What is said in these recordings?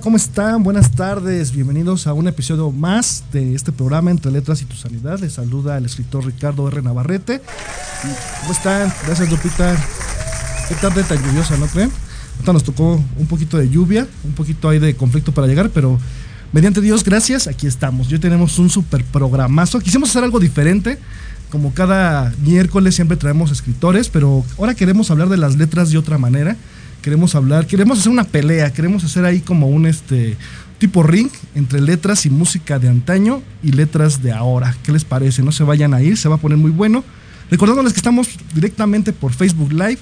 ¿Cómo están? Buenas tardes, bienvenidos a un episodio más de este programa Entre Letras y Tu Sanidad. Les saluda el escritor Ricardo R. Navarrete. ¿Cómo están? Gracias, Lupita. Qué tarde tan lluviosa, ¿no creen? Ahorita nos tocó un poquito de lluvia, un poquito ahí de conflicto para llegar, pero mediante Dios, gracias, aquí estamos. Hoy tenemos un super programazo. Quisimos hacer algo diferente. Como cada miércoles siempre traemos escritores, pero ahora queremos hablar de las letras de otra manera queremos hablar, queremos hacer una pelea, queremos hacer ahí como un este tipo ring entre letras y música de antaño y letras de ahora. ¿Qué les parece? No se vayan a ir, se va a poner muy bueno. Recordándoles que estamos directamente por Facebook Live,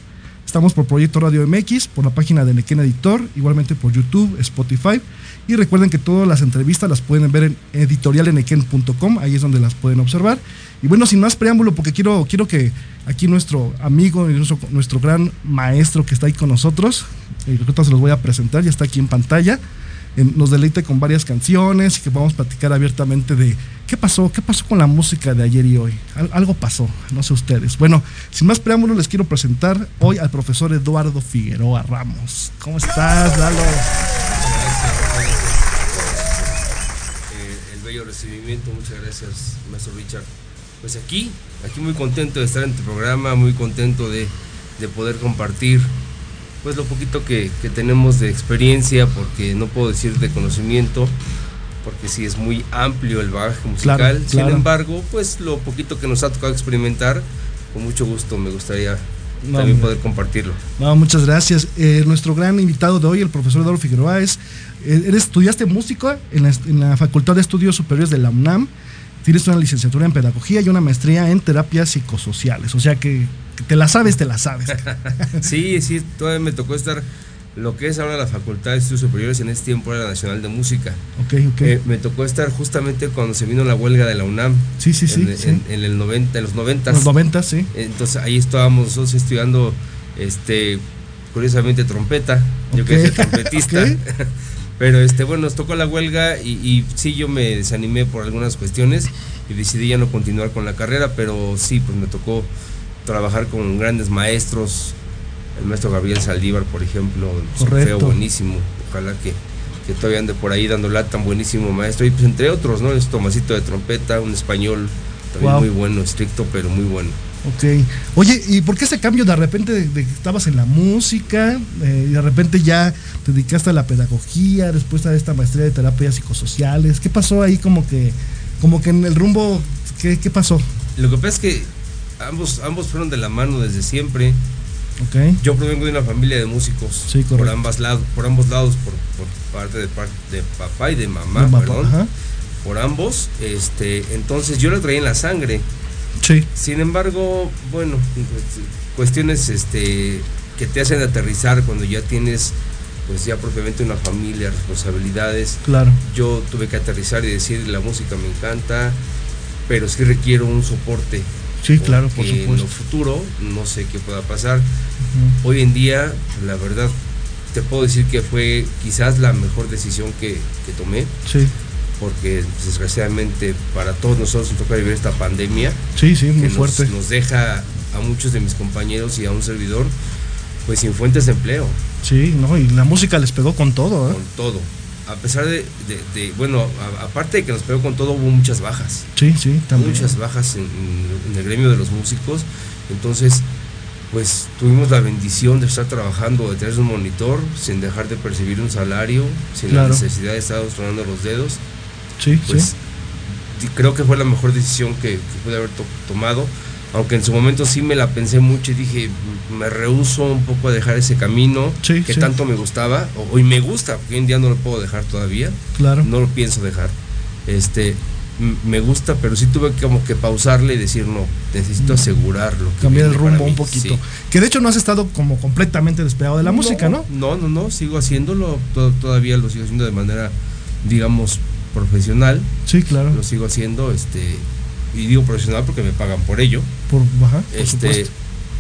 estamos por Proyecto Radio MX, por la página de Nequén Editor, igualmente por YouTube, Spotify. Y recuerden que todas las entrevistas las pueden ver en editorialenequén.com, ahí es donde las pueden observar. Y bueno, sin más preámbulo, porque quiero, quiero que aquí nuestro amigo nuestro, nuestro gran maestro que está ahí con nosotros, eh, se los voy a presentar, ya está aquí en pantalla, nos deleite con varias canciones y que vamos platicar abiertamente de qué pasó, qué pasó con la música de ayer y hoy. Al- algo pasó, no sé ustedes. Bueno, sin más preámbulo, les quiero presentar hoy al profesor Eduardo Figueroa Ramos. ¿Cómo estás, Lalo? eh, el bello recibimiento. Muchas gracias, maestro Richard. Pues aquí, aquí muy contento de estar en tu programa, muy contento de, de poder compartir pues lo poquito que, que tenemos de experiencia, porque no puedo decir de conocimiento, porque sí es muy amplio el bagaje musical. Claro, Sin claro. embargo, pues lo poquito que nos ha tocado experimentar, con mucho gusto me gustaría No, también poder compartirlo. No, muchas gracias. Eh, nuestro gran invitado de hoy, el profesor Eduardo Figueroa, es, eh, eres, estudiaste música en la, en la Facultad de Estudios Superiores de la UNAM, tienes una licenciatura en Pedagogía y una maestría en Terapias Psicosociales, o sea que te la sabes, te la sabes. Sí, sí, todavía me tocó estar lo que es ahora la Facultad de Estudios Superiores, en ese tiempo era la Nacional de Música. ok, ok. Eh, me tocó estar justamente cuando se vino la huelga de la UNAM. sí, sí, sí. en, sí. en- en el 90, en los 90. Los 90, sí. Entonces ahí estábamos nosotros estudiando, este, curiosamente trompeta. Yo quería ser trompetista. Pero este, bueno, nos tocó la huelga y, y sí yo me desanimé por algunas cuestiones y decidí ya no continuar con la carrera, pero sí, pues me tocó trabajar con grandes maestros, el maestro Gabriel Saldívar, por ejemplo, feo buenísimo, ojalá que, que todavía ande por ahí dando lata, tan buenísimo maestro, y pues entre otros, ¿no? Es Tomasito de trompeta, un español también Wow. muy bueno, estricto, pero muy bueno. Ok. Oye, ¿y por qué ese cambio de repente de, de que estabas en la música eh, y de repente ya te dedicaste a la pedagogía, después a esta maestría de terapias psicosociales? ¿Qué pasó ahí como que, como que en el rumbo, qué, qué pasó? Lo que pasa es que ambos, ambos fueron de la mano desde siempre. Ok. Yo provengo de una familia de músicos Sí, por ambas lados, por ambos lados, por, por parte de, papá y de mamá, De perdón, por ambos. Este, entonces yo lo traía en la sangre. Sí, Sin embargo, bueno, cuestiones este, que te hacen aterrizar cuando ya tienes, pues ya propiamente una familia, responsabilidades. claro. Yo tuve que aterrizar y decir la música me encanta, pero sí requiero un soporte. Sí, claro, por porque En lo supuesto. futuro no sé qué pueda pasar. Hoy en día, la verdad, te puedo decir que fue quizás la mejor decisión que, que tomé, Sí, porque pues, desgraciadamente para todos nosotros nos toca vivir esta pandemia sí, sí, muy que nos, fuerte. nos deja a muchos de mis compañeros y a un servidor pues sin fuentes de empleo, Sí, no, y la música les pegó con todo, ¿eh? con todo. A pesar de, de- de- bueno, a- aparte de que nos pegó con todo, hubo muchas bajas. Sí, sí, también. muchas bajas en, el gremio de los músicos. Entonces, pues tuvimos la bendición de estar trabajando, de tener un monitor, sin dejar de percibir un salario, sin Claro. la necesidad de estar tronando los dedos. Sí, Pues sí. creo que fue la mejor decisión que, que pude haber to- tomado. Aunque en su momento sí me la pensé mucho y dije, "M- me rehuso un poco a dejar ese camino Sí, que sí. tanto me gustaba, hoy me gusta, porque hoy en día no lo puedo dejar todavía Claro. no lo pienso dejar. Este, me gusta, pero sí tuve que como que pausarle y decir, no, necesito asegurarlo. que Cambiar el rumbo mí". un poquito. Sí. Que de hecho no has estado como completamente despegado de la música, ¿no? No, no, no, sigo haciéndolo, to- todavía lo sigo haciendo de manera, digamos, profesional, Sí, claro. lo sigo haciendo, este, y digo profesional porque me pagan por ello, Por, ajá, por este, supuesto.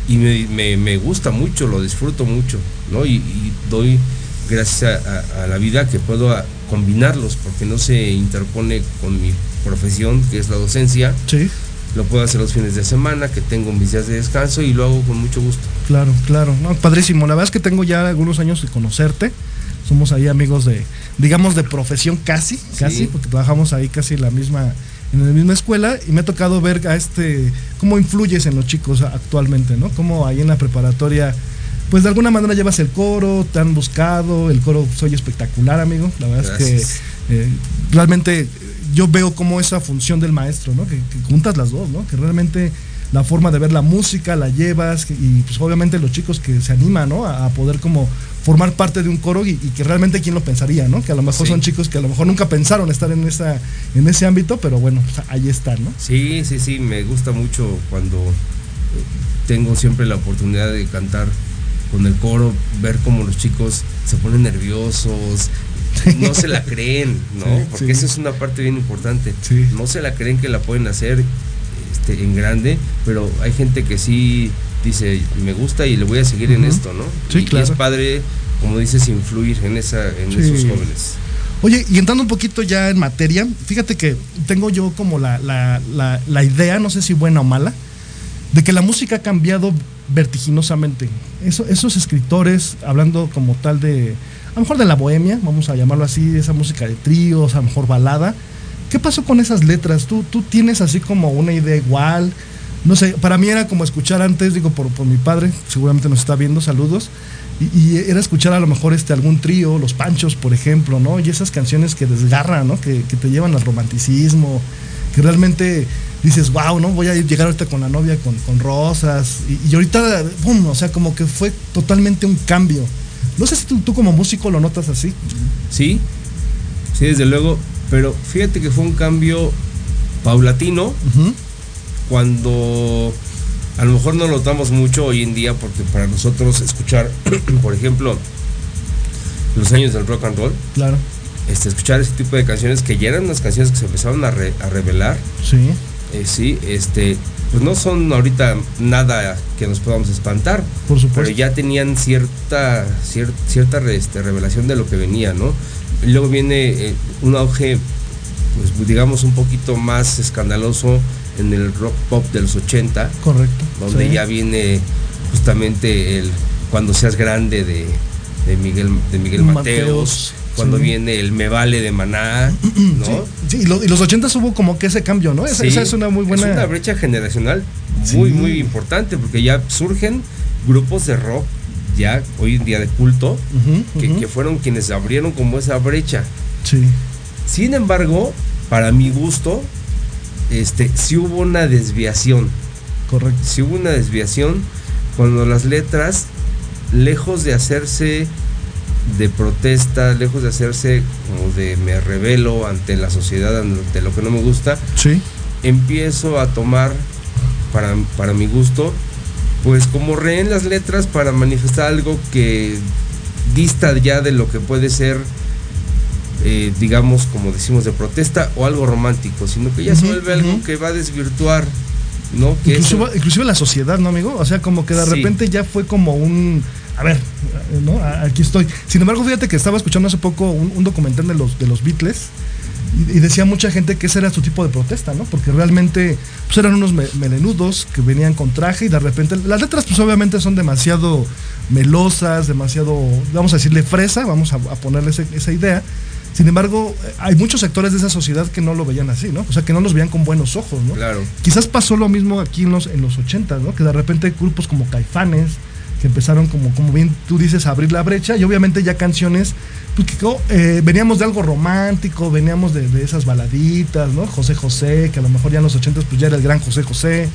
y me, me- me gusta mucho, lo disfruto mucho, ¿no? Y, y doy gracias a, a- a la vida que puedo a- combinarlos, porque no se interpone con mi profesión, que es la docencia, Sí, lo puedo hacer los fines de semana, que tengo mis días de descanso y lo hago con mucho gusto. claro, claro. No, padrísimo. La verdad es que tengo ya algunos años de conocerte. Somos ahí amigos de, digamos, de profesión casi, casi, porque trabajamos ahí casi la misma, en la misma escuela y me ha tocado ver a este, cómo influyes en los chicos actualmente, ¿no? Cómo ahí en la preparatoria, pues de alguna manera llevas el coro, te han buscado, el coro soy espectacular, amigo. La verdad es que eh, realmente yo veo como esa función del maestro, ¿no? Que, que juntas las dos, ¿no? Que realmente la forma de ver la música la llevas y pues obviamente los chicos que se animan, ¿no? A, a poder como formar parte de un coro y, y que realmente quién lo pensaría, ¿no? Que a lo mejor Sí. son chicos que a lo mejor nunca pensaron estar en esa en ese ámbito, pero bueno, pues, ahí están, ¿no? Sí, sí, sí, me gusta mucho cuando tengo siempre la oportunidad de cantar con el coro, ver cómo los chicos se ponen nerviosos, no se la creen, ¿no? Sí, Porque sí. esa es una parte bien importante. Sí. No se la creen que la pueden hacer este, en grande, pero hay gente que sí dice, me gusta y le voy a seguir en esto, ¿no? Sí, y, y claro. es padre, como dices, influir en, esa, en Sí. esos jóvenes. Oye, y entrando un poquito ya en materia, fíjate que tengo yo como la, la, la, la idea, no sé si buena o mala, de que la música ha cambiado vertiginosamente. Eso, esos escritores, hablando como tal de, a lo mejor de la bohemia, vamos a llamarlo así, esa música de tríos, a lo mejor balada, ¿qué pasó con esas letras? ¿Tú, tú tienes así como una idea igual? No sé, para mí era como escuchar antes, digo, por, por mi padre, seguramente nos está viendo, saludos, y, era escuchar a lo mejor este algún trío, los panchos, por ejemplo, ¿no? Y esas canciones que desgarran, ¿no? Que, que te llevan al romanticismo, que realmente dices, wow, ¿no? Voy a llegar ahorita con la novia con, con rosas. Y, y ahorita, ¡pum! O sea, como que fue totalmente un cambio. No sé si tú, tú como músico lo notas así. Sí, sí, desde luego, pero fíjate que fue un cambio paulatino cuando a lo mejor no lo notamos mucho hoy en día porque para nosotros escuchar, por ejemplo, los años del rock and roll, Claro, este, escuchar ese tipo de canciones que ya eran unas canciones que se empezaron a, re- a revelar, sí, eh, sí, este, pues no son ahorita nada que nos podamos espantar, por supuesto. pero ya tenían cierta cier- cierta este, revelación de lo que venía, ¿no? Luego viene eh, un auge, pues digamos un poquito más escandaloso en el rock pop de los 80, Correcto. donde sí. ya viene justamente el cuando seas grande de, de Miguel de Miguel Mateos, cuando Sí. viene el Me Vale de Maná, ¿no? Sí, sí, y, lo- y los 80 hubo como que ese cambio, ¿no? Esa, Sí, esa es una muy buena. Es una brecha generacional muy, muy importante porque ya surgen grupos de rock ya hoy en día de culto que fueron quienes abrieron como esa brecha. Sí, Sin embargo, para mi gusto, este, sí hubo una desviación. correcto. Sí hubo una desviación cuando las letras, lejos de hacerse de protesta, lejos de hacerse como de me revelo ante la sociedad, ante lo que no me gusta, Sí, empiezo a tomar, para, para mi gusto, pues como rehén las letras para manifestar algo que dista ya de lo que puede ser, eh, digamos, como decimos, de protesta o algo romántico, sino que ya se vuelve algo que va a desvirtuar, ¿no? Que inclusive, eso- inclusive la sociedad, ¿no, amigo? O sea, como que de Sí. repente ya fue como un. A ver, ¿no? Aquí estoy. Sin embargo, fíjate que estaba escuchando hace poco un, un documental de los, de los Beatles. Y, decía mucha gente que ese era su tipo de protesta, ¿no? Porque realmente pues eran unos me- melenudos que venían con traje y de repente las letras pues obviamente son demasiado melosas, demasiado, vamos a decirle fresa, vamos a, a ponerle ese- esa idea. Sin embargo, hay muchos sectores de esa sociedad que no lo veían así, ¿no? O sea, que no los veían con buenos ojos, ¿no? Claro. Quizás pasó lo mismo aquí en los, en los 80, ¿no? Que de repente grupos como Caifanes, que empezaron como, como bien tú dices, a abrir la brecha, y obviamente ya canciones, pues que oh, eh, veníamos de algo romántico, veníamos de, de esas baladitas, ¿no? José José, que a lo mejor ya en los 80 pues ya era el gran José José,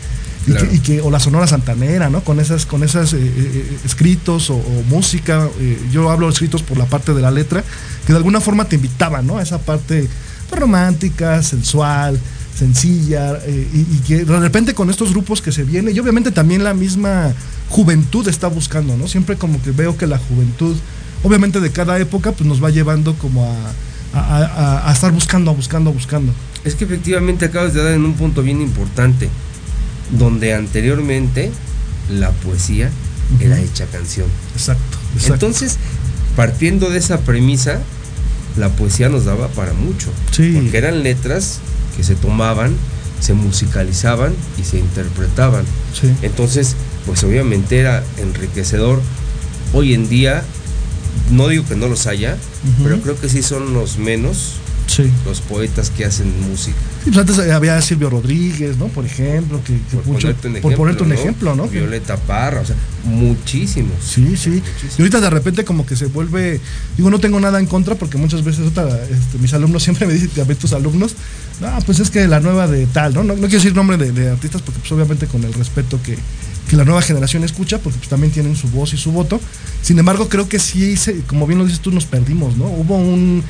y, que, y que- o la Sonora Santanera, ¿no? Con esas, con esas eh, eh, escritos o, o música, yo hablo de escritos por la parte de la letra, que de alguna forma te invitaban, ¿no? A esa parte pues, romántica, sensual, sencilla, eh, y, y que de repente con estos grupos que se vienen, y obviamente también la misma juventud está buscando, ¿no? Siempre como que veo que la juventud, obviamente de cada época, pues nos va llevando como a, a- a- a estar buscando, buscando, buscando. Es que efectivamente acabas de dar en un punto bien importante, donde anteriormente la poesía era hecha canción. Exacto, exacto. Entonces, partiendo de esa premisa, la poesía nos daba para mucho. Sí. Porque eran letras que se tomaban, se musicalizaban y se interpretaban. sí. Entonces, pues obviamente era enriquecedor. Hoy en día, no digo que no los haya, pero creo que sí son los menos Sí. los poetas que hacen música. Sí, pues antes había Silvio Rodríguez, ¿no? Por ejemplo, que, que Por mucho- ponerte un por ejemplo. ponerte un ¿no? ejemplo, ¿no? Que- Violeta Parra, o sea, muchísimos. Sí, sí. Y ahorita de repente como que se vuelve, digo, no tengo nada en contra porque muchas veces este, mis alumnos siempre me dicen, a ver tus alumnos, no, pues es que la nueva de tal, ¿no? No, no quiero decir nombre de, de artistas porque pues obviamente con el respeto que, que la nueva generación escucha, porque pues también tienen su voz y su voto. Sin embargo, creo que sí, como bien lo dices tú, nos perdimos, ¿no? Hubo un...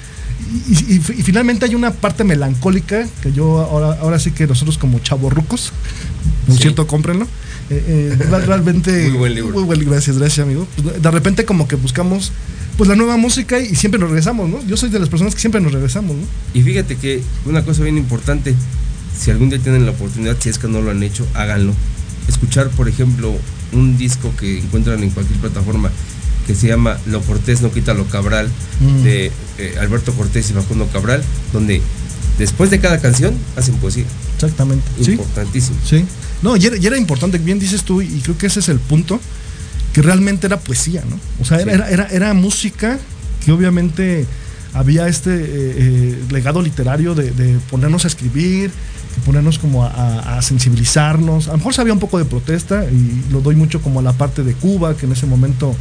Y, y- y finalmente hay una parte melancólica que yo ahora, ahora sí que nosotros como chavorrucos, por Sí. cierto, cómprenlo. eh, eh, real- realmente Muy buen libro. muy buen- gracias gracias amigo Pues, de repente como que buscamos pues la nueva música y siempre nos regresamos no yo soy de las personas que siempre nos regresamos no Y fíjate que una cosa bien importante, si algún día tienen la oportunidad, si es que no lo han hecho, háganlo. Escuchar, por ejemplo, un disco que encuentran en cualquier plataforma que se llama Lo Cortés no quita lo Cabral, Mm. de eh, Alberto Cortés y Facundo Cabral, donde después de cada canción hacen poesía. exactamente Importantísimo. sí no y era, y era importante bien dices tú y creo que ese es el punto que realmente era poesía no o sea era, Sí. era, era, era música que obviamente había este eh, eh, legado literario de, de ponernos a escribir de ponernos como a, a- a sensibilizarnos a lo mejor se había un poco de protesta y lo doy mucho como a la parte de Cuba que en ese momento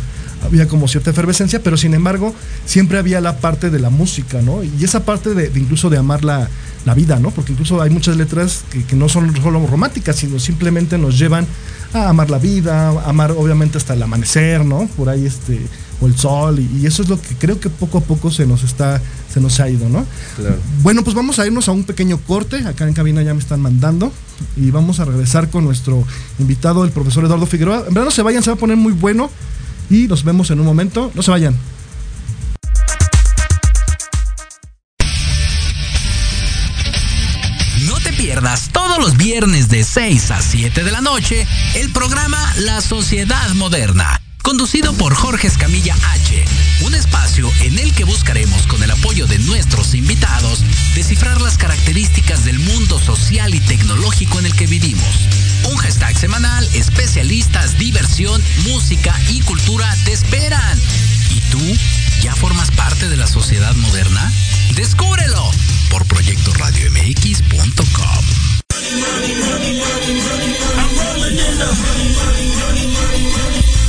había como cierta efervescencia, pero sin embargo siempre había la parte de la música, ¿no? Y esa parte de, de incluso de amar la, la vida, ¿no? Porque incluso hay muchas letras que, que no son solo románticas, sino simplemente nos llevan a amar la vida, a amar obviamente hasta el amanecer, ¿no? Por ahí este, o el sol, y, y eso es lo que creo que poco a poco se nos está, se nos ha ido, ¿no? Claro. Bueno, pues vamos a irnos a un pequeño corte. Acá en cabina ya me están mandando. Y vamos a regresar con nuestro invitado, el profesor Eduardo Figueroa. En verdad no se vayan, se va a poner muy bueno. Y nos vemos en un momento. No se vayan. No te pierdas todos los viernes de 6 a 7 de la noche el programa La Sociedad Moderna, conducido por Jorge Escamilla H. Un espacio en el que buscaremos con el apoyo de nuestros invitados descifrar las características del mundo social y tecnológico en el que vivimos. Diversión, música y cultura te esperan. ¿Y tú ¿Ya formas parte de la sociedad moderna? ¡Descúbrelo! Por proyectoradiomx.com.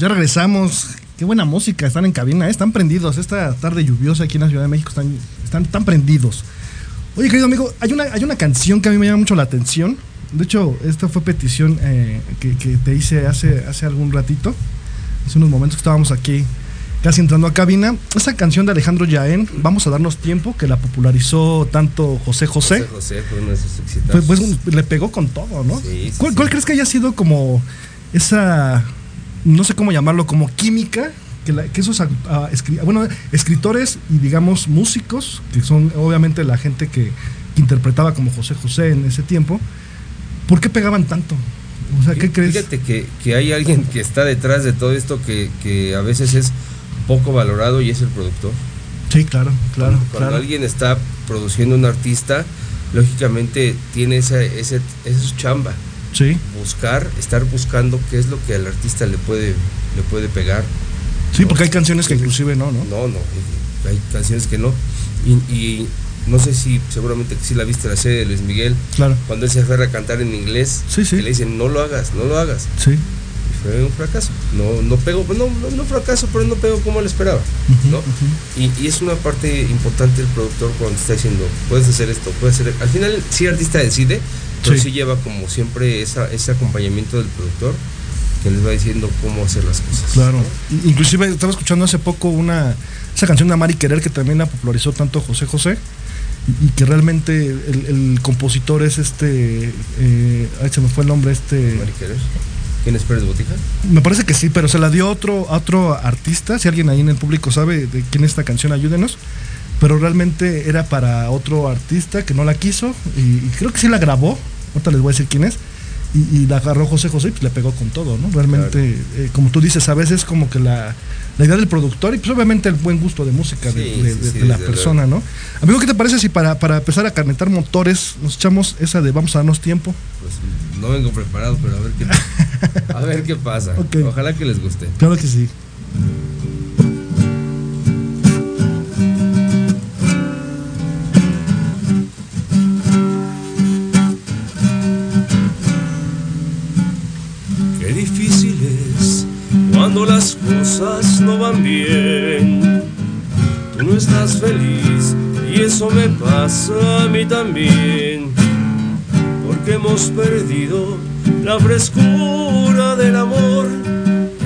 Pues ya regresamos. Qué buena música, están en cabina, ¿eh? están prendidos. Esta tarde lluviosa aquí en la Ciudad de México están, están tan prendidos. Oye, querido amigo, hay una, hay una canción que a mí me llama mucho la atención. De hecho, esta fue petición eh, que, que te hice hace, hace algún ratito, hace unos momentos que estábamos aquí casi entrando a cabina. Esa canción de Alejandro Yaén, Vamos a darnos tiempo, que la popularizó tanto José José. José José fue uno de sus Pues, exitazos. pues, le pegó con todo, ¿no? Sí, sí, ¿Cuál, sí. cuál crees que haya sido como esa, no sé cómo llamarlo, como química? Que, la- que esos escri- bueno, escritores y digamos músicos, que son obviamente la gente que, que interpretaba como José José en ese tiempo, ¿por qué pegaban tanto? O sea, ¿qué Fí- crees? Fíjate que, que hay alguien que está detrás de todo esto que, que a veces es poco valorado y es el productor. Sí, claro, claro, Cuando, cuando claro. alguien está produciendo un artista, lógicamente tiene esa, ese, esa chamba. Sí, Buscar, estar buscando qué es lo que al artista le puede, le puede pegar. sí, porque hay canciones que inclusive no, ¿no? No, no, hay canciones que no. Y, y no sé si, seguramente que sí la viste la serie de Luis Miguel, Claro, cuando él se aferra a cantar en inglés, Sí, sí. que le dicen, no lo hagas, no lo hagas. sí. Y fue un fracaso. No, no pegó, no, no, no fracaso, pero no pegó como él esperaba. ¿no? y, y es una parte importante del productor cuando está diciendo, puedes hacer esto, puedes hacer. Al final, sí, el artista decide, pero Sí. sí, lleva como siempre esa, ese acompañamiento del productor que les va diciendo cómo hacer las cosas. Claro. Inclusive estaba escuchando hace poco una esa canción de Amar y Querer que también la popularizó tanto José José y, y que realmente el, el compositor es este eh, ay, se me fue el nombre este Mari Querer. ¿Quién es Pérez Botija? me parece que sí pero se la dio otro otro artista si alguien ahí en el público sabe de quién es esta canción ayúdenos pero realmente era para otro artista que no la quiso y, y creo que sí la grabó ahorita les voy a decir quién es y, y la agarró José José y pues le pegó con todo, ¿no? Realmente, eh, como tú dices, a veces como que la, la idea del productor y pues obviamente el buen gusto de música de, Sí, de- sí, de- sí, de la persona, ¿no? Amigo, ¿qué te parece si para, para empezar a carnetar motores nos echamos esa de vamos a darnos tiempo? Pues no vengo preparado, pero a ver qué, a ver qué pasa. Ojalá que les guste. Claro que sí. cosas no van bien. Tú no estás feliz y eso me pasa a mí también. Porque hemos perdido la frescura del amor,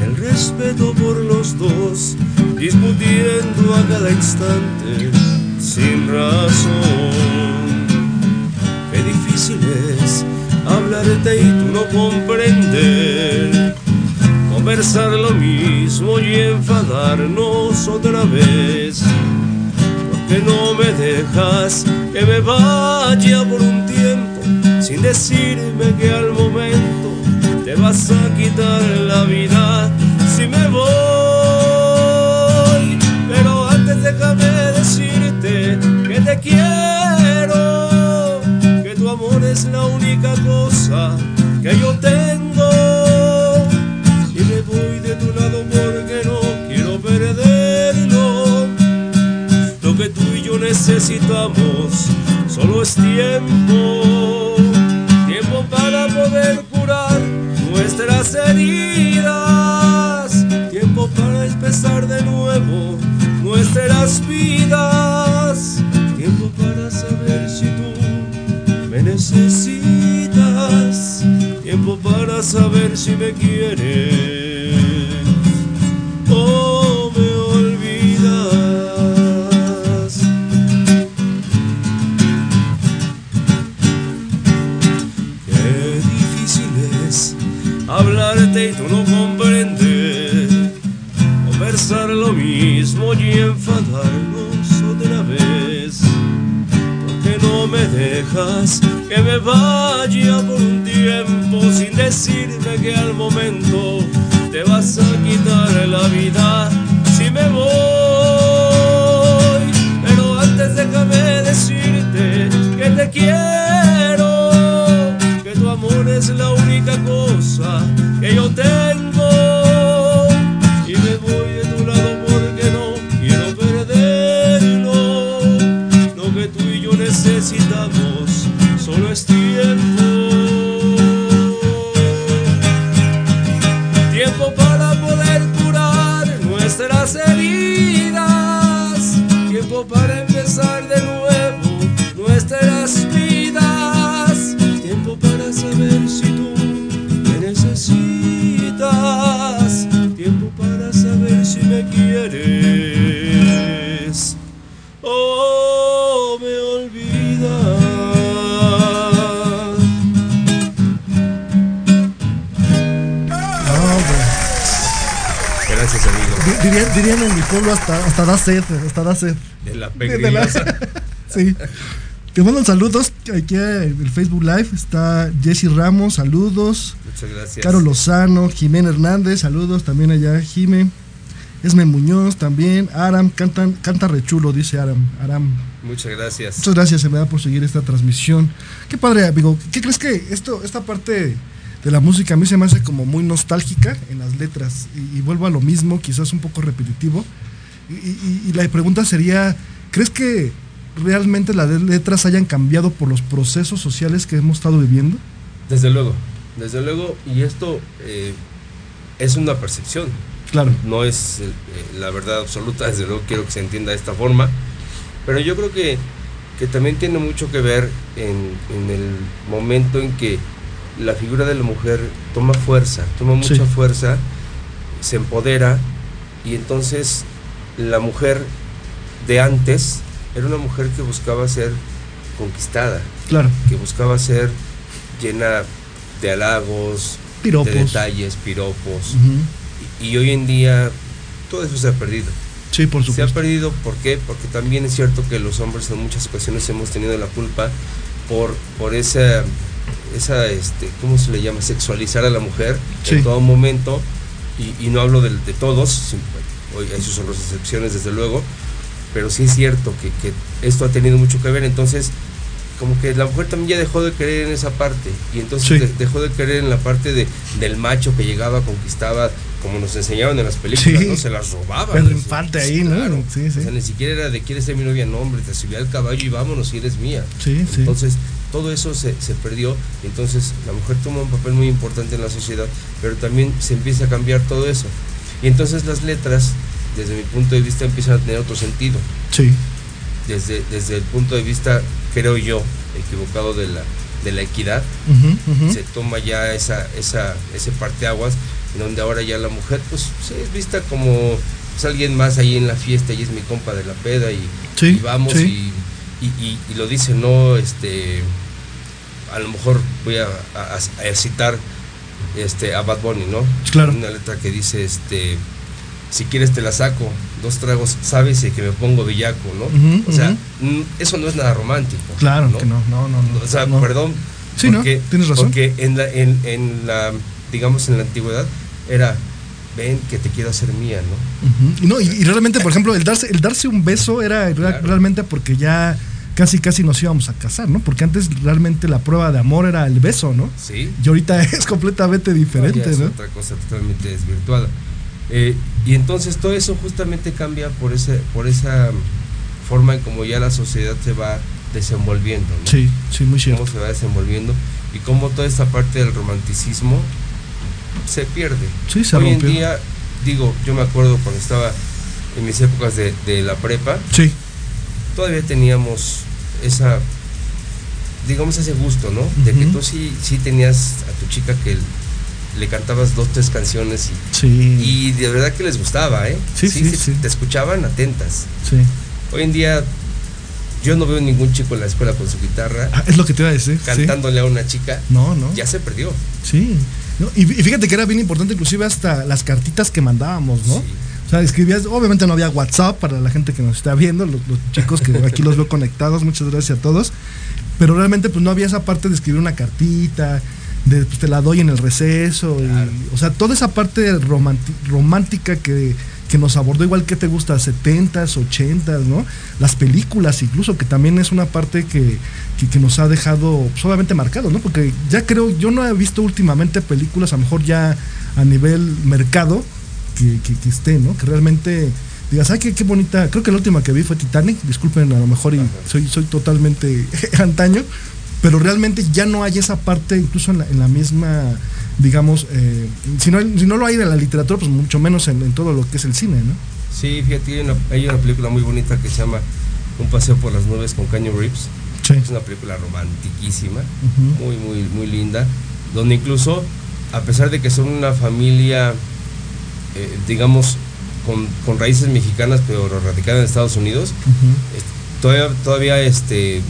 el respeto por los dos, discutiendo a cada instante sin razón. Qué difícil es hablarte y tú no comprendes conversar lo mismo y enfadarnos otra vez. Porque no me dejas que me vaya por un tiempo sin decirme que al momento te vas a quitar la vida si me voy. Pero antes déjame decirte que te quiero, que tu amor es la única cosa que yo tengo. Necesitamos solo es tiempo. Tiempo para poder curar nuestras heridas. Tiempo para empezar de nuevo nuestras vidas. Tiempo para saber si tú me necesitas. Tiempo para saber si me quieres. Mismo y enfadarnos otra vez. Porque no me dejas que me vaya por un tiempo sin decirme que al momento te vas a quitar la vida si me voy. Pero antes déjame decirte que te quiero, solo Dirían, en mi pueblo hasta, hasta da sed, hasta da sed. De la pegrilosa. sí. Te mandan saludos. Aquí en el Facebook Live está Jessy Ramos, saludos. Muchas gracias. Caro Lozano, Jimena Hernández, saludos también allá, Jime. Esme Muñoz también. Aram, cantan, canta rechulo, dice Aram. Aram. Muchas gracias. Muchas gracias, da por seguir esta transmisión. Qué padre, amigo. ¿Qué crees que esto, esta parte de la música a mí se me hace como muy nostálgica en las letras? Y, y vuelvo a lo mismo, quizás un poco repetitivo. Y, y- y la pregunta sería, ¿crees que realmente las letras hayan cambiado por los procesos sociales que hemos estado viviendo? Desde luego, desde luego, y esto eh, es una percepción. Claro. No es eh, la verdad absoluta, desde luego quiero que se entienda de esta forma, pero yo creo que, que también tiene mucho que ver en, en el momento en que la figura de la mujer toma fuerza, toma mucha Sí. fuerza, se empodera y entonces la mujer de antes era una mujer que buscaba ser conquistada, Claro. que buscaba ser llena de halagos, Piropos. de detalles, piropos. Y, y hoy en día todo eso se ha perdido. Sí, por Se ha supuesto. perdido, ¿por qué? Porque también es cierto que los hombres en muchas ocasiones hemos tenido la culpa por, por esa, esa este, ¿cómo se le llama? Sexualizar a la mujer Sí. en todo momento. Y, y no hablo de, de todos, esas son las excepciones desde luego, pero sí es cierto que, que esto ha tenido mucho que ver. Entonces, como que la mujer también ya dejó de creer en esa parte y entonces Sí. de- dejó de creer en la parte de, del macho que llegaba, conquistaba, como nos enseñaban en las películas, Sí. ¿no? Se las robaba. Pedro. Infante ahí, ¿no? Claro. Sí, sí. O sea, ni siquiera era de quieres ser mi novia, no, hombre, te subí al caballo y vámonos y eres mía. Sí, sí. Todo eso se, se perdió y entonces la mujer toma un papel muy importante en la sociedad, pero también se empieza a cambiar todo eso. Y entonces las letras desde mi punto de vista empiezan a tener otro sentido. Sí. Desde, desde el punto de vista, creo yo, equivocado de la, de la equidad, se toma ya esa, esa, ese parteaguas, en donde ahora ya la mujer, pues, sí, es vista como pues, alguien más ahí en la fiesta y es mi compa de la peda y, Sí, y vamos sí. y, y- y- y lo dice, no, este, a lo mejor voy a, a- a citar este, a Bad Bunny, ¿no? Claro. Una letra que dice, este, si quieres te la saco, dos tragos, sabes y que me pongo bellaco, ¿no? O sea, eso no es nada romántico. Claro ¿no? que no, no, no. no O sea, no. perdón. Sí, ¿no? porque, Tienes razón. Porque en la, en, en la, digamos, en la antigüedad era, ven que te quiero hacer mía, ¿no? Y No, y, y realmente, por ejemplo, el darse, el darse un beso era Claro. realmente porque ya casi casi nos íbamos a casar, ¿no? Porque antes realmente la prueba de amor era el beso, ¿no? Sí. Y ahorita es completamente diferente, ya es ¿no? otra cosa totalmente desvirtuada. Eh, y entonces todo eso justamente cambia por, ese, por esa forma en como ya la sociedad se va desenvolviendo, ¿no? Sí, sí, muy cierto. cómo se va desenvolviendo y cómo toda esta parte del romanticismo se pierde. Sí, se Hoy rompió. en día, digo, yo me acuerdo cuando estaba en mis épocas de, de la prepa, Sí, todavía teníamos esa, digamos, ese gusto, ¿no? De que tú sí, sí tenías a tu chica que le cantabas dos, tres canciones y, sí, y de verdad que les gustaba, ¿eh? Sí, sí, sí. Te escuchaban atentas. sí. Hoy en día yo no veo ningún chico en la escuela con su guitarra Ah, es lo que te iba a decir. sí. cantándole a una chica. No, no. Ya se perdió. Sí. No, y, y fíjate que era bien importante, inclusive hasta las cartitas que mandábamos, ¿no? O sea, escribías, obviamente no había WhatsApp para la gente que nos está viendo, los, los chicos que aquí los veo conectados, muchas gracias a todos. Pero realmente pues no había esa parte de escribir una cartita, de pues, te la doy en el receso, y- o sea, toda esa parte romántica que, que nos abordó igual que te gusta, 70s, 80s, ¿no? Las películas incluso, que también es una parte que, que, que nos ha dejado pues, obviamente marcado, ¿no? Porque ya creo, yo no he visto últimamente películas, a lo mejor ya a nivel mercado, que, que, que esté, ¿no? Que realmente digas, ay, qué, qué bonita. Creo que la última que vi fue Titanic, disculpen a lo mejor y soy, soy totalmente antaño, pero realmente ya no hay esa parte, incluso en la, en la misma, digamos, eh, si, no, si no lo hay de la literatura, pues mucho menos en, en todo lo que es el cine, ¿no? Sí, fíjate, hay una, hay una película muy bonita que se llama Un paseo por las nubes con Caño Reeves. Sí. Es una película romantiquísima, muy, muy, muy linda, donde incluso, a pesar de que son una familia, eh, digamos, con, con raíces mexicanas, pero radicada en Estados Unidos, este, todavía, todavía este,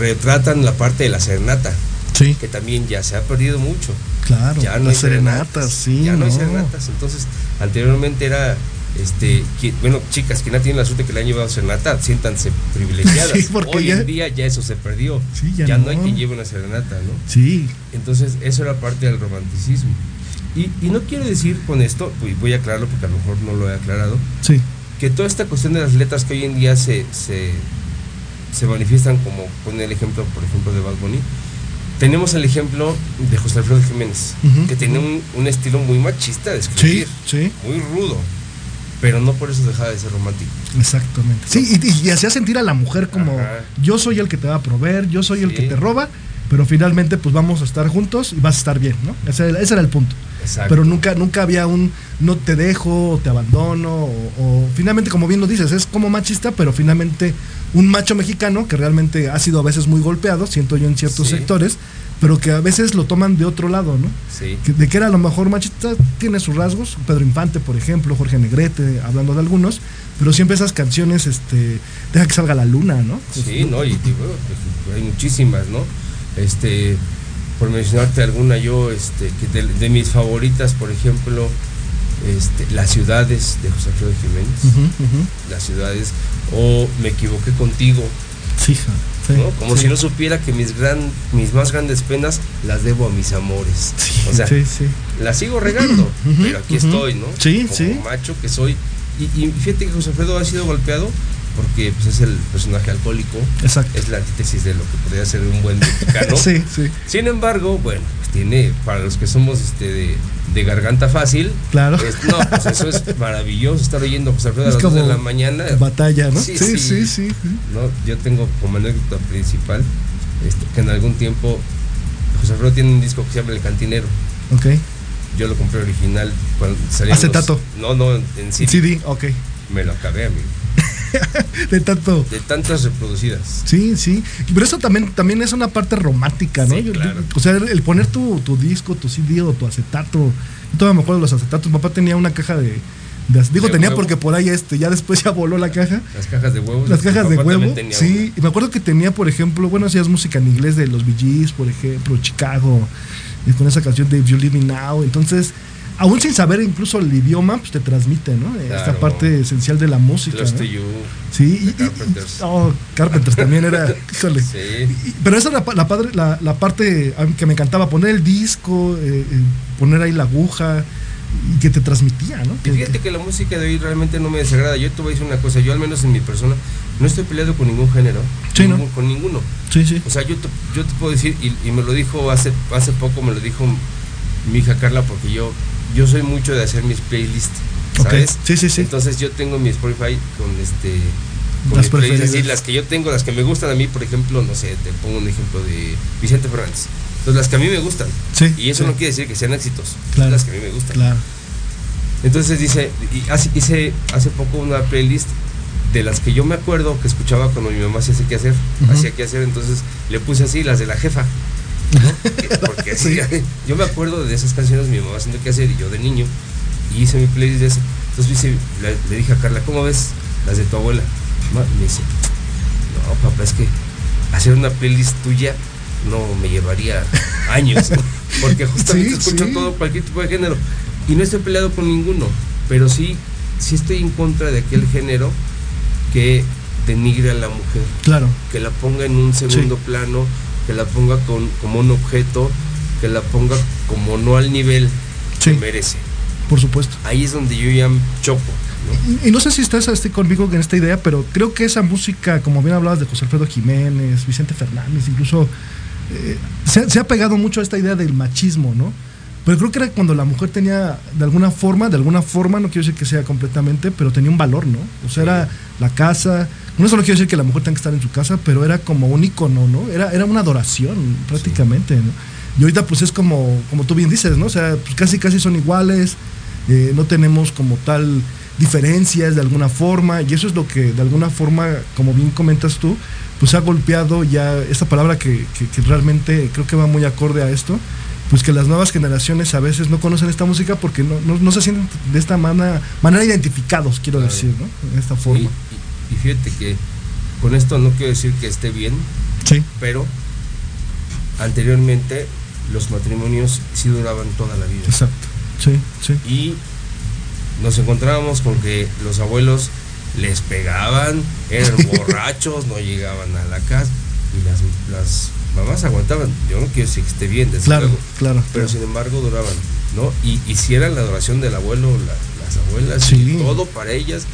retratan la parte de la serenata, Sí, que también ya se ha perdido mucho. claro. Ya no Las hay serenatas, serenatas, sí. ya no, hay no. serenatas. Entonces, anteriormente era, este, que- bueno, chicas que no tienen la suerte que le han llevado serenata, siéntanse privilegiadas. Sí, Hoy ya- en día ya eso se perdió. Sí, ya ya no. no. hay quien lleve una serenata, ¿no? Sí, Entonces, eso era parte del romanticismo. Y, y no quiero decir con esto, pues voy a aclararlo porque a lo mejor no lo he aclarado, sí. que toda esta cuestión de las letras que hoy en día se, se, se manifiestan como, pone el ejemplo, por ejemplo, de Bad Bunny, tenemos el ejemplo de José Alfredo Jiménez, que tenía un, un estilo muy machista de escribir, sí. muy rudo, pero no por eso dejaba de ser romántico. Exactamente. Sí, y, y hacía sentir a la mujer como Ajá. yo soy el que te va a proveer, yo soy el que te roba, pero finalmente pues vamos a estar juntos y vas a estar bien, ¿no? Ese, era- ese era el punto. Exacto. Pero nunca, nunca había un no te dejo o te abandono o, o finalmente, como bien lo dices, es como machista, pero finalmente un macho mexicano que realmente ha sido a veces muy golpeado, siento yo en ciertos Sí. sectores, pero que a veces lo toman de otro lado, ¿no? Sí. de que era a lo mejor machista, tiene sus rasgos, Pedro Infante, por ejemplo, Jorge Negrete, hablando de algunos, pero siempre esas canciones, este, deja que salga la luna, ¿no? Sí, no, y digo, pues, hay muchísimas, ¿no? Este, por mencionarte alguna, yo, este, que de, de mis favoritas, por ejemplo, este, Las ciudades de José Alfredo Jiménez. Las ciudades, o Me equivoqué contigo, Sí, ¿no? Como sí. si no supiera que mis, gran, mis más grandes penas las debo a mis amores. O sea, sí, sí. las sigo regando, pero aquí estoy, ¿no? Sí, Como sí. macho que soy. Y, y fíjate que José Alfredo ha sido golpeado porque pues, es el personaje alcohólico, Exacto. es la antítesis de lo que podría ser un buen mexicano. Sí, sí, Sin embargo, bueno, pues tiene, para los que somos este, de, de garganta fácil, claro. es- no, pues eso es maravilloso estar oyendo a José Alfredo a las 2 de la mañana. Batalla, ¿no? Sí, Sí, sí, sí. sí. ¿no? Yo tengo como anécdota principal este, que en algún tiempo José Alfredo tiene un disco que se llama El Cantinero. Ok. yo lo compré original cuando salía. Acetato. No, no, en CD. CD, ok. Me lo acabé, amigo. de tanto. De tantas reproducidas. Sí, sí. Pero eso también, también es una parte romántica, ¿no? Sí, Yo- claro. O sea, el poner tu, tu disco, tu CD o tu acetato. Yo todavía me acuerdo de los acetatos. Mi papá tenía una caja de. de- digo, ¿De tenía huevo? porque por ahí este, ya después ya voló la caja. Las cajas de huevos. Las cajas de huevo. Sí, y me acuerdo que tenía, por ejemplo, bueno, hacías música en inglés de los Bee Gees, por ejemplo, Chicago, y con esa canción de If You Leave Me Now. Entonces, aún sin saber incluso el idioma, pues te transmite, ¿no? Esta parte esencial de la música. ¿no? You. Sí, y- Carpenters. Oh, Carpenters también era, híjole. Sí. Y- Pero esa era la, pa- la padre- la- la parte que me encantaba, poner el disco, eh, eh, poner ahí la aguja y que te transmitía, ¿no? Y fíjate que la música de hoy realmente no me desagrada. Yo te voy a decir una cosa, yo al menos en mi persona no estoy peleado con ningún género. Sí, ¿no? Ningún- Con ninguno. Sí, sí. O sea, yo te, yo te puedo decir, y, y me lo dijo hace, hace poco, me lo dijo mi hija Carla, porque yo, yo soy mucho de hacer mis playlists. ¿sabes? Sí, sí, sí. Entonces yo tengo mi Spotify con este... Con Las mis así, las que yo tengo, las que me gustan a mí, por ejemplo, no sé, te pongo un ejemplo de Vicente Fernández. Entonces las que a mí me gustan. Sí, Y eso sí. no quiere decir que sean éxitos. Claro. Las que a mí me gustan. Claro. Entonces dice, y hace- hice hace poco una playlist de las que yo me acuerdo que escuchaba cuando mi mamá se hacía qué hacer, hacía qué hacer, entonces le puse así las de la jefa. ¿No? Porque así, yo me acuerdo de esas canciones, mi mamá haciendo qué hacer y yo de niño, y hice mi playlist de eso. Entonces le, le dije a Carla, ¿cómo ves las de tu abuela? Me dice, no, papá, es que hacer una playlist tuya no me llevaría años, ¿no? porque justamente Sí, escucho sí. todo, cualquier tipo de género. Y no estoy peleado con ninguno, pero sí, sí estoy en contra de aquel género que denigre a la mujer, Claro. que la ponga en un segundo plano, que la ponga con, como un objeto, que la ponga como no al nivel Sí. que merece. Por supuesto. Ahí es donde yo ya choco. ¿no? Y, y no sé si estás este, conmigo en esta idea, pero creo que esa música, como bien hablabas de José Alfredo Jiménez, Vicente Fernández, incluso eh, se, ha- se ha pegado mucho a esta idea del machismo, ¿no? Pero creo que era cuando la mujer tenía, de alguna forma, de alguna forma, no quiero decir que sea completamente, pero tenía un valor, ¿no? O sea, era la casa, no solo quiero decir que la mujer tenga que estar en su casa, pero era como un icono, ¿no? Era, era una adoración prácticamente, ¿no? Y ahorita pues es como, como tú bien dices, ¿no? O sea, pues casi casi son iguales, eh, no tenemos como tal diferencias de alguna forma, y eso es lo que de alguna forma, como bien comentas tú, pues ha golpeado ya esta palabra que, que- que realmente creo que va muy acorde a esto, pues que las nuevas generaciones a veces no conocen esta música porque no, no, no se sienten de esta mana- manera identificados, quiero Claro. decir, ¿no? En esta forma. Y fíjate que con esto no quiero decir que esté bien, Sí. pero anteriormente los matrimonios sí duraban toda la vida. Exacto. Sí, sí. Y nos encontrábamos con que los abuelos les pegaban, eran borrachos, no llegaban a la casa y las, las mamás aguantaban. Yo no quiero decir que esté bien, desde Claro, luego, claro. pero sin embargo duraban, ¿no? Y hicieran la adoración del abuelo, la- las abuelas, Sí. y todo para ellas,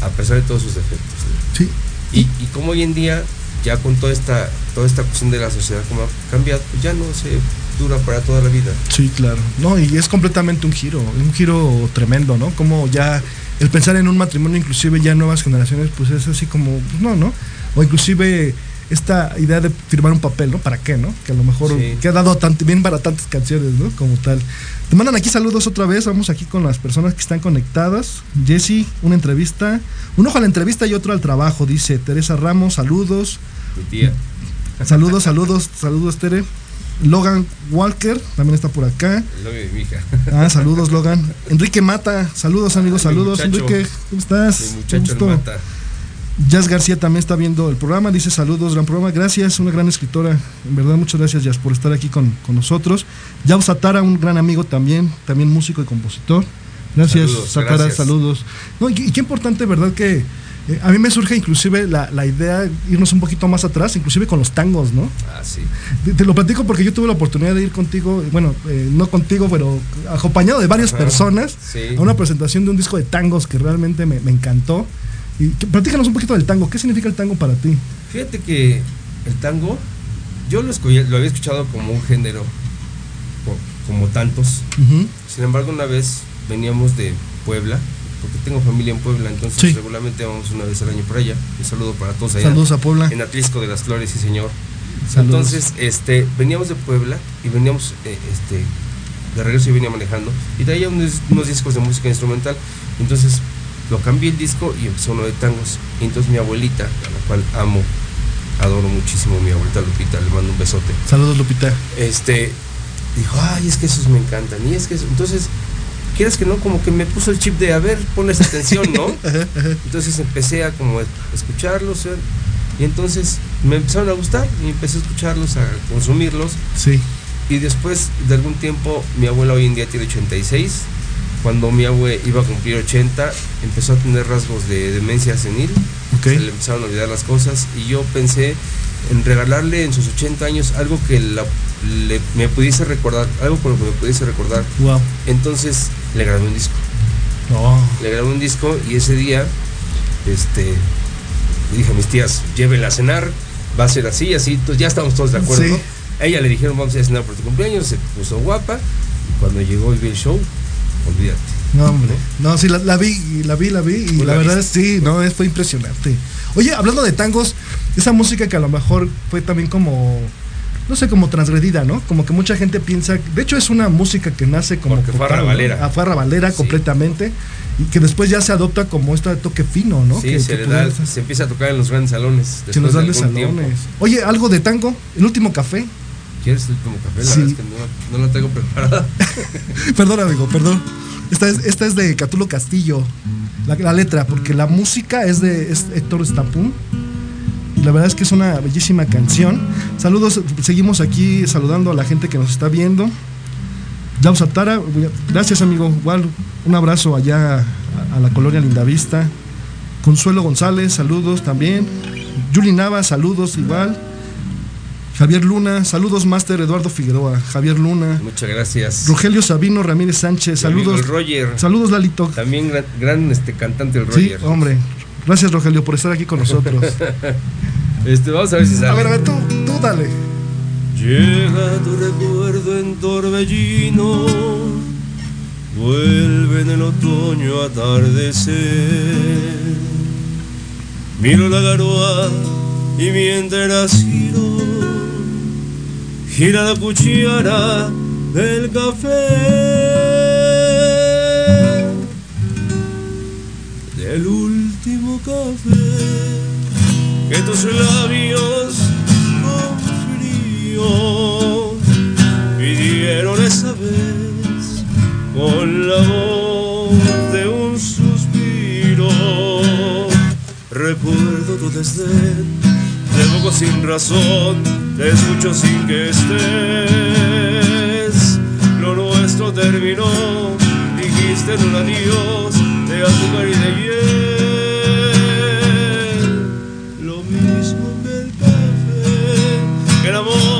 a pesar de todos sus defectos. ¿no? Sí. Y, y como hoy en día, ya con toda esta, toda esta cuestión de la sociedad como ha cambiado, pues ya no se dura para toda la vida. Sí, claro. No, y es completamente un giro, un giro tremendo, ¿no? Como ya el pensar en un matrimonio, inclusive ya nuevas generaciones, pues es así como, pues no, ¿no? O inclusive esta idea de firmar un papel, ¿no? ¿Para qué, no? Que a lo mejor Sí. que ha dado bien para tantas canciones, ¿no? Como tal. Te mandan aquí saludos otra vez, vamos aquí con las personas que están conectadas. Jesse, una entrevista, un ojo a la entrevista y otro al trabajo, dice Teresa Ramos, saludos. Mi tía. Saludos, saludos, saludos, Tere. Logan Walker también está por acá. El novio de mi hija. Ah, saludos, Logan. Enrique Mata, saludos, amigos, Ah, saludos. Enrique, ¿cómo estás? Mi muchacho mata. Jazz García también está viendo el programa, dice saludos, gran programa, gracias, una gran escritora, en verdad muchas gracias Jazz por estar aquí con, con nosotros. Yao Satara, un gran amigo también, también músico y compositor. Gracias, Saludos, Satara, gracias. saludos. No, y, y qué importante, ¿verdad? Que eh, a mí me surge inclusive la, la idea irnos un poquito más atrás, inclusive con los tangos, ¿no? Ah, sí. Te, te lo platico porque yo tuve la oportunidad de ir contigo, bueno, eh, no contigo, pero acompañado de varias Ajá, personas sí. a una presentación de un disco de tangos que realmente me, me encantó. Y platícanos un poquito del tango. ¿Qué significa el tango para ti? Fíjate que el tango, yo lo, escogí- lo había escuchado como un género, co- como tantos. Sin embargo, una vez veníamos de Puebla, porque tengo familia en Puebla, entonces Sí. regularmente vamos una vez al año por allá. Un saludo para todos allá. Saludos a Puebla. En Atlisco de las Flores, sí señor. Saludos. Entonces, este, veníamos de Puebla y veníamos, eh, este, de regreso yo venía manejando y traía unos, unos discos de música instrumental. Entonces lo cambié el disco y empezó uno de tangos. Y entonces mi abuelita, a la cual amo, adoro muchísimo, mi abuelita Lupita, le mando un besote. Saludos, Lupita. Este, dijo, ay, es que esos me encantan. Y es que eso. Entonces, quieres que no, como que me puso el chip de, a ver, pones atención, ¿no? Entonces empecé a como escucharlos. ¿eh? Y entonces me empezaron a gustar y empecé a escucharlos, a consumirlos. Sí. Y después de algún tiempo, mi abuela hoy en día tiene 86. Cuando mi abuela iba a cumplir 80, empezó a tener rasgos de demencia senil. Ok. Se le empezaron a olvidar las cosas. Y yo pensé en regalarle en sus 80 años algo que la- le- me pudiese recordar, algo con lo que me pudiese recordar. Wow. Entonces le grabé un disco. Oh. Le grabé un disco y ese día, este, le dije a mis tías, llévenla a cenar, va a ser así, así, entonces ya estamos todos de acuerdo. Sí. A ella le dijeron, vamos a cenar por tu cumpleaños, se puso guapa, y cuando llegó y vi el show, olvídate. No, hombre. No, sí, la, la vi, la vi, la vi. Y ¿Tú la la verdad viste? sí, no, es- fue impresionante. Oye, hablando de tangos, esa música que a lo mejor fue también como, no sé, como transgredida, ¿no? Como que mucha gente piensa, de hecho es una música que nace como... Porque fue. ¿no? Ah, fue Sí. completamente. Y que después ya se adopta como este toque fino, ¿no? Sí, que, se que le da, pudiera- se empieza a tocar en los grandes salones. de algún tiempo. salones. Oye, algo de tango, el último café. ¿Quieres el último café? La Sí. verdad es que no, no la tengo preparada. Perdón, amigo, perdón. Esta es, esta es de Catulo Castillo, la, la letra, porque la música es de es Héctor Estapún. Y la verdad es que es una bellísima canción. Saludos, seguimos aquí saludando a la gente que nos está viendo. Yao Satara, gracias amigo. Igual, un abrazo allá a, a la colonia Lindavista. Consuelo González, saludos también. Yuli Nava, saludos igual. Javier Luna, saludos Master Eduardo Figueroa, Javier Luna. Muchas gracias. Rogelio Sabino Ramírez Sánchez, saludos. el Roger. Saludos Lalito. También gran, gran, este, cantante el Sí, Roger. hombre. Gracias Rogelio por estar aquí con nosotros. este, vamos a ver si sale. a ver, a ver, tú, tú dale. Llega tu recuerdo en torbellino, vuelve en el otoño a atardecer. Miro la garoa y mientras giro, gira la cuchara del café. Del último café que tus labios con frío pidieron esa vez con la voz de un suspiro. Recuerdo tu desdén, te poco sin razón, te escucho sin que estés. Lo nuestro terminó, dijiste en un adiós de azúcar y de hiel. Lo mismo que el café, que el amor,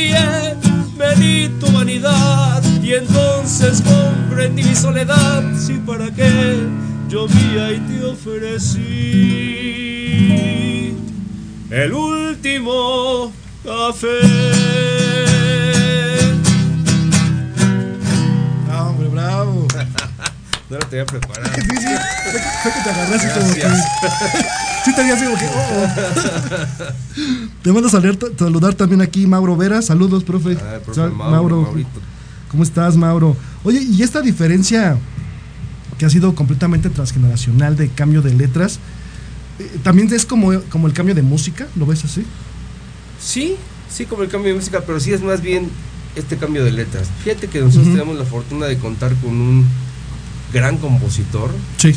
pie, me di tu vanidad y entonces comprendí mi soledad. Sí, para qué yo vía y te ofrecí el último café. Ah, hombre, bravo. No lo tenía preparado. Sí, sí, fue, fue que te agarraste como que. Sí, te había así como que. oh. Te mando a saludar, saludar también aquí Mauro Vera. Saludos, profe. Ah, Mauro, Maurito. ¿Cómo estás, Mauro? Oye, y esta diferencia que ha sido completamente transgeneracional de cambio de letras, eh, también es como, como el cambio de música, ¿lo ves así? Sí, sí, como el cambio de música, pero sí es más bien este cambio de letras. Fíjate que nosotros Ujú. tenemos la fortuna de contar con un gran compositor Sí.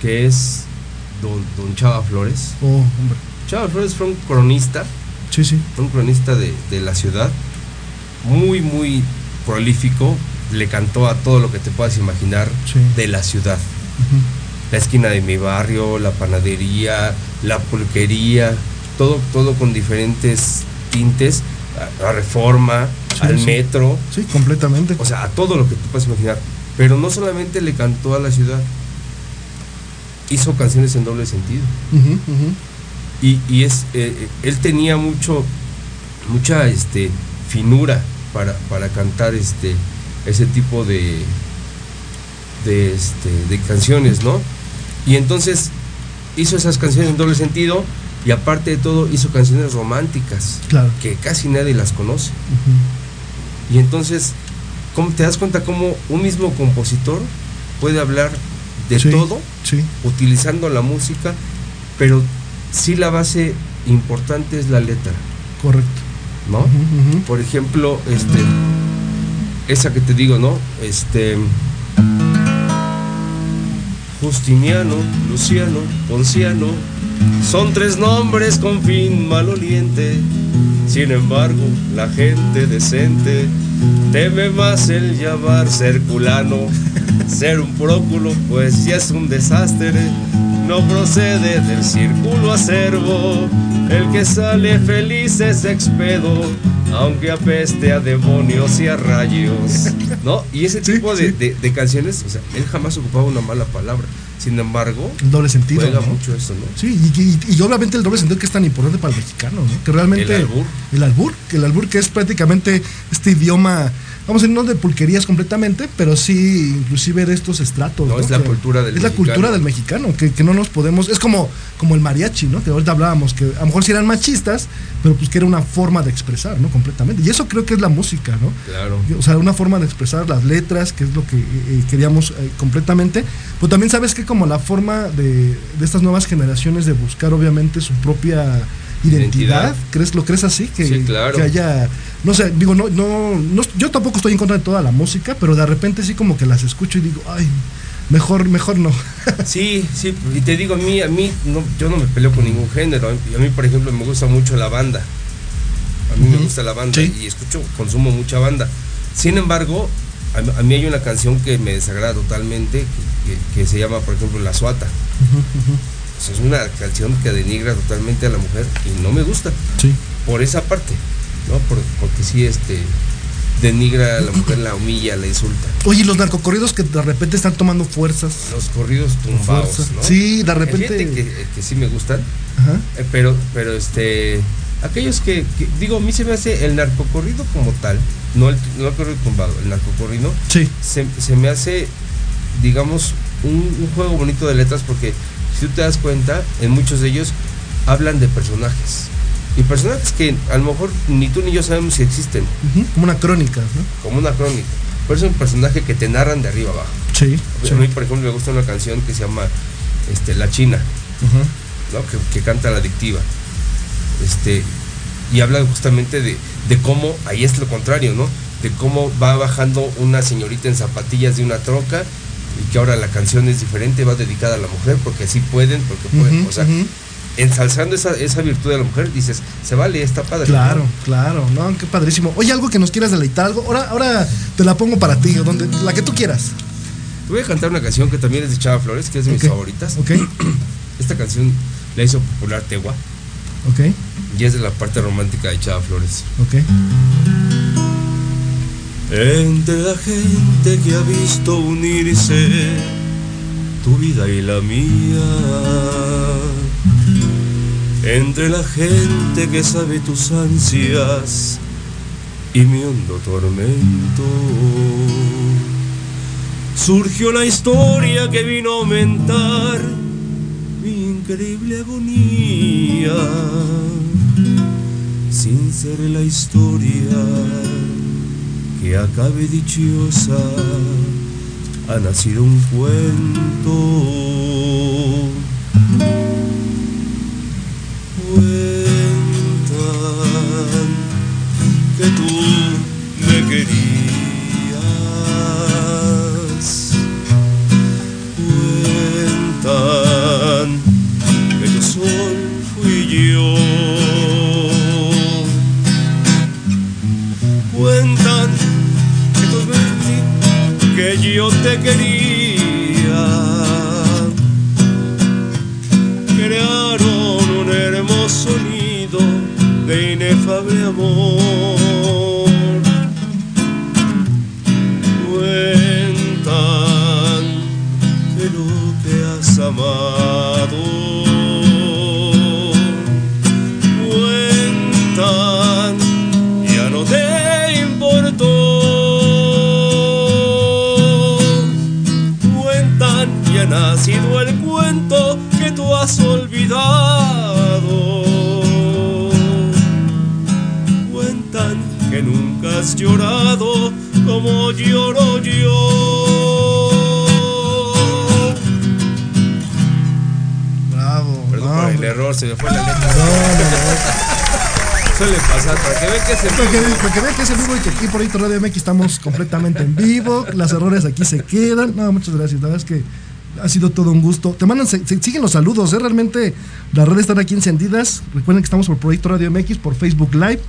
que es don, don Chava Flores. Oh, hombre. Chava Flores fue un cronista, Sí, sí. fue un cronista de, de la ciudad, muy, muy prolífico, le cantó a todo lo que te puedas imaginar Sí. de la ciudad. La esquina de mi barrio, la panadería, la pulquería, todo, todo con diferentes tintes, a, a reforma, Sí, al sí. metro, Sí, completamente. o sea, a todo lo que tú puedas imaginar. Pero no solamente le cantó a la ciudad, hizo canciones en doble sentido. Y, y es, eh, eh, él tenía mucho, mucha este, finura para, para cantar este, ese tipo de, de, este, de canciones, ¿no? Y entonces hizo esas canciones en doble sentido y aparte de todo hizo canciones románticas Claro. que casi nadie las conoce. Y entonces, ¿cómo te das cuenta cómo un mismo compositor puede hablar de Sí, todo Sí, utilizando la música, pero sí la base importante es la letra, correcto. ¿no? Por ejemplo, este esa que te digo, ¿no? Este Justiniano, Luciano, Ponciano, son tres nombres con fin maloliente. Sin embargo, la gente decente teme más el llamar Herculano. Ser un próculo, pues ya es un desastre. No procede del círculo acervo. El que sale feliz es expedo, aunque apeste a demonios y a rayos. ¿No? Y ese tipo de, de- de canciones, o sea, él jamás ocupaba una mala palabra. Sin embargo, El doble sentido. juega ¿no? mucho eso, ¿no? Sí, y, y- y obviamente el doble sentido que es tan importante para el mexicano, ¿no? Que realmente. El albur. El albur, que el albur que es prácticamente este idioma, vamos a no de pulquerías completamente, pero sí inclusive de estos estratos. No, es la Que- cultura del Es la mexicano. cultura del mexicano, que, que no nos podemos. Es como, como el mariachi, ¿no? Que ahorita hablábamos, que a lo mejor sí eran machistas, pero pues que era una forma de expresar, ¿no? Completamente. Y eso creo que es la música, ¿no? Claro. O sea, una forma de expresar las letras, que es lo que eh, eh, queríamos eh, completamente. Pero también sabes que como la forma de, de estas nuevas generaciones de buscar obviamente su propia identidad. ¿crees, ¿lo crees así? Que, Sí, claro. que haya, no sé, digo, no, no, no, yo tampoco estoy en contra de toda la música, pero de repente sí como que las escucho y digo, ay, mejor, mejor no. Sí, sí, y te digo, a mí, a mí no, yo no me peleo con ningún género. Y a mí, por ejemplo, me gusta mucho la banda. A mí me gusta la banda Sí. y escucho, consumo mucha banda. Sin embargo, a, a mí hay una canción que me desagrada totalmente, que, que se llama, por ejemplo, La Suata. Sea, es una canción que denigra totalmente a la mujer y no me gusta. Sí. Por esa parte, ¿no? Por- porque sí, este, denigra a la mujer, la humilla, la insulta. Oye, los narcocorridos que de repente están tomando fuerzas. Los corridos tumbados. ¿no? Sí, de Hay repente- gente que, que sí me gustan, Ajá. eh, pero, pero este, aquellos que, que- digo, a mí se me hace el narcocorrido como tal, no el, no el corrido tumbado, el narcocorrido, Sí. se, se me hace, digamos, un, un juego bonito de letras porque si tú te das cuenta, en muchos de ellos hablan de personajes. Y personajes que a lo mejor ni tú ni yo sabemos si existen, Como una crónica, ¿no? como una crónica. Pero es un personaje que te narran de arriba abajo. Sí. A mí, por ejemplo, me gusta una canción que se llama este, La China. ¿no? que, que canta la adictiva. Este, y habla justamente de, de cómo, ahí es lo contrario, ¿no? De cómo va bajando una señorita en zapatillas de una troca y que ahora la canción es diferente, va dedicada a la mujer porque así pueden, porque pueden. O sea, ensalzando esa, esa virtud de la mujer, dices, se vale, está padre. Claro, ¿no? claro, no, qué padrísimo. Oye, algo que nos quieras deleitar, algo, ahora, ahora te la pongo para ti, donde, la que tú quieras. Te voy a cantar una canción que también es de Chava Flores, que es de mis favoritas. Ok, Esta canción la hizo popular Tegua ok, y es de la parte romántica de Chava Flores. ok. Entre la gente que ha visto unirse tu vida y la mía. Entre la gente que sabe tus ansias y mi hondo tormento. Surgió la historia que vino a aumentar mi increíble agonía. Sin ser la historia que acabe dichosa, ha nacido un cuento. Cuentan que tú me querías. Yo te quería. Crearon un hermoso nido de inefable amor. Has llorado como lloro yo. Bravo. Perdón no, por el error, se me fue la letra. No, no, Suele pasar, para que vean que es en Para que, vivo. para que vean que es en vivo y que aquí por ahí Radio MX estamos completamente en vivo. Los errores aquí se quedan. No, muchas gracias. La verdad es que ha sido todo un gusto. Te mandan, se- se- siguen los saludos, ¿eh? Realmente las redes están aquí encendidas. Recuerden que estamos por Proyecto Radio MX, por Facebook Live.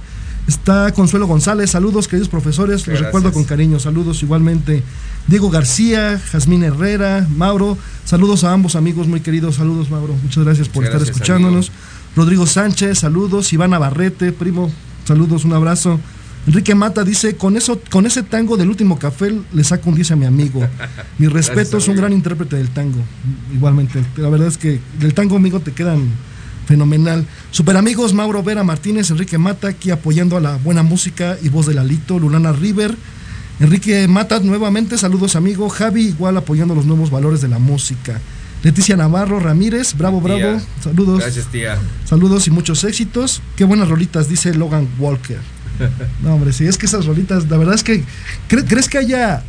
Está Consuelo González, saludos queridos profesores, los Gracias. recuerdo con cariño, saludos igualmente. Diego García, Jazmín Herrera, Mauro, saludos a ambos amigos muy queridos, saludos Mauro, muchas gracias por Muchas estar gracias, escuchándonos. Rodrigo Sánchez, saludos. Iván Navarrete, primo, saludos, un abrazo. Enrique Mata dice, con eso, con ese tango del último café le saco un 10 a mi amigo. Mi respeto, Gracias, es un gran intérprete del tango. Igualmente, la verdad es que del tango, amigo, te quedan fenomenal. Super amigos, Mauro Vera Martínez, Enrique Mata, aquí apoyando a la buena música y voz de Lalito, Lulana River. Enrique Mata, nuevamente, saludos amigo. Javi, igual apoyando los nuevos valores de la música. Leticia Navarro Ramírez, bravo, bravo. Tía. Saludos. Gracias, tía. Saludos y muchos éxitos. Qué buenas rolitas, dice Logan Walker. No, hombre, sí, es que esas rolitas, la verdad es que. ¿cre- ¿Crees que haya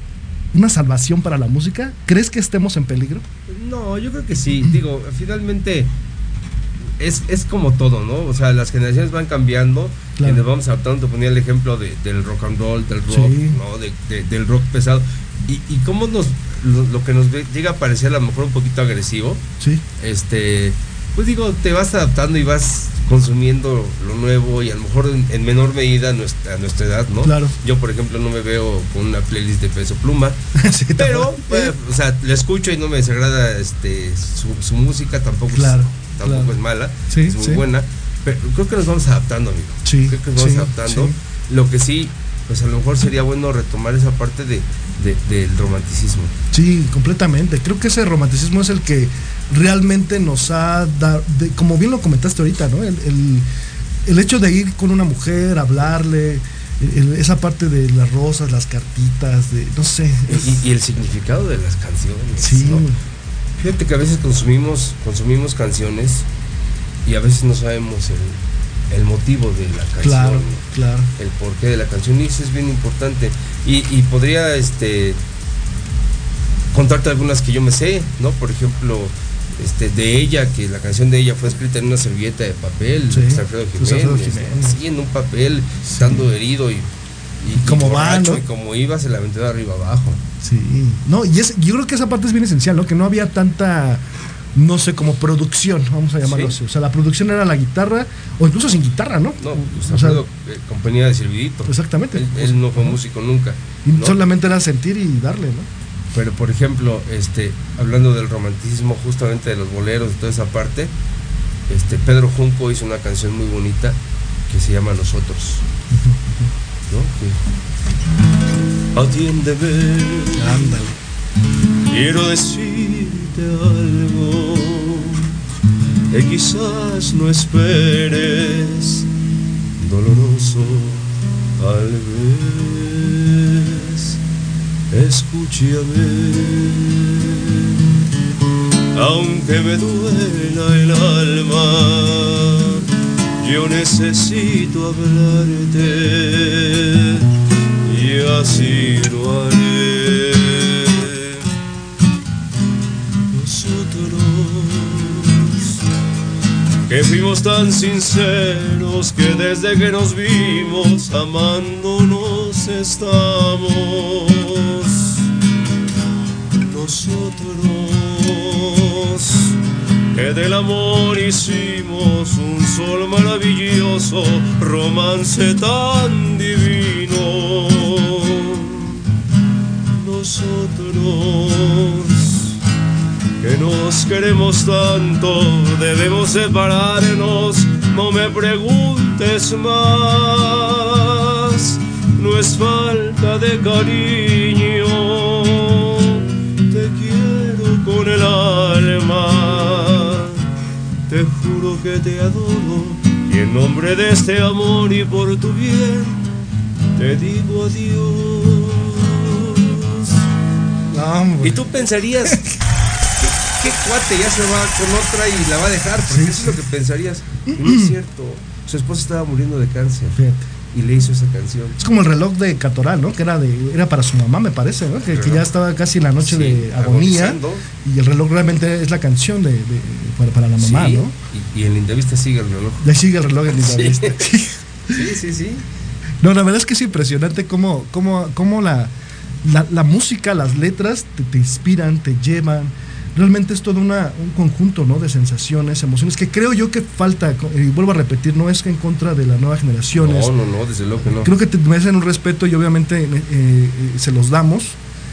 una salvación para la música? ¿Crees que estemos en peligro? No, yo creo que sí. Digo, finalmente es, es como todo, ¿no? O sea, las generaciones van cambiando Claro. y nos vamos adaptando. Te ponía el ejemplo de- del rock and roll, del rock, Sí. ¿no? De- de- del rock pesado. Y, y cómo nos, lo, lo que nos llega a parecer a lo mejor un poquito agresivo, Sí. este, pues digo, te vas adaptando y vas consumiendo lo nuevo y a lo mejor en, en menor medida a nuestra, a nuestra edad, ¿no? Claro. Yo, por ejemplo, no me veo con una playlist de peso pluma, Sí, pero, pues, o sea, la escucho y no me desagrada este, su, su música, tampoco, es- Claro, tampoco claro. es mala, Sí, es muy sí. buena, pero creo que nos vamos adaptando, amigo. Sí, Creo que nos vamos adaptando. Lo que sí, pues a lo mejor sería bueno retomar esa parte de, de- del romanticismo. Sí, completamente. Creo que ese romanticismo es el que realmente nos ha dado, como bien lo comentaste ahorita, ¿no? El, el- el hecho de ir con una mujer, hablarle, el- esa parte de las rosas, las cartitas, de, no sé. es- Y, y el significado de las canciones. Sí. ¿no? Fíjate que a veces consumimos, consumimos canciones y a veces no sabemos el, el motivo de la canción. Claro, claro. El porqué de la canción y eso es bien importante. Y, y podría este contarte algunas que yo me sé, ¿no? Por ejemplo, este, de ella, que la canción de ella fue escrita en una servilleta de papel, Sí, de Alfredo pues, Alfredo Jiménez, Jiménez. sí, en un papel, estando herido y, y, y como va, ¿no? y como iba, se la aventó de arriba abajo. Sí. No, y es, yo creo que esa parte es bien esencial, ¿no? Que no había tanta, no sé, como producción, vamos a llamarlo Sí. así. O sea, la producción era la guitarra, o incluso sin guitarra, ¿no? No, pues O sea, eh, compañía de Silvidito. Exactamente. Él, él no fue músico nunca. y ¿no? solamente era sentir y darle, ¿no? Pero por ejemplo, este, hablando del romanticismo, justamente de los boleros, de toda esa parte, este, Pedro Junco hizo una canción muy bonita que se llama Nosotros. ¿No? Atiéndeme. Ándale. Quiero decirte algo que quizás no esperes, doloroso tal vez. Escúchame, aunque me duela el alma, yo necesito hablarte y así lo haré. Nosotros que fuimos tan sinceros que desde que nos vimos amándonos estamos. Nosotros que del amor hicimos un sol maravilloso, romance tan divino. Nosotros que nos queremos tanto, debemos separarnos, no me preguntes más, no es falta de cariño, te quiero con el alma, juro que te adoro, y en nombre de este amor y por tu bien, te digo adiós. Y tú pensarías, ¿qué, qué cuate ya se va con otra y la va a dejar? Porque eso es lo que pensarías. No es cierto. Su esposa estaba muriendo de cáncer. Fíjate. Y le hizo esa canción. Es como el reloj de Catoral, ¿no? Que era de era para su mamá, me parece, ¿no? Que, que ya estaba casi en la noche Sí, de agonía. agonizando. Y el reloj realmente es la canción de, de- para, para la mamá, Sí, ¿no? Y, y en Lindavista sigue el reloj. Ya sigue el reloj en Sí. Lindavista. Sí, sí, sí. No, la verdad es que es impresionante cómo, cómo, cómo la, la, la música, las letras te, te inspiran, te llevan. Realmente es todo una, un conjunto ¿no? de sensaciones, emociones, que creo yo que falta, y vuelvo a repetir, no es en contra de las nuevas generaciones. No, no, no, desde luego que no. Creo que te merecen un respeto y obviamente eh, eh, se los damos.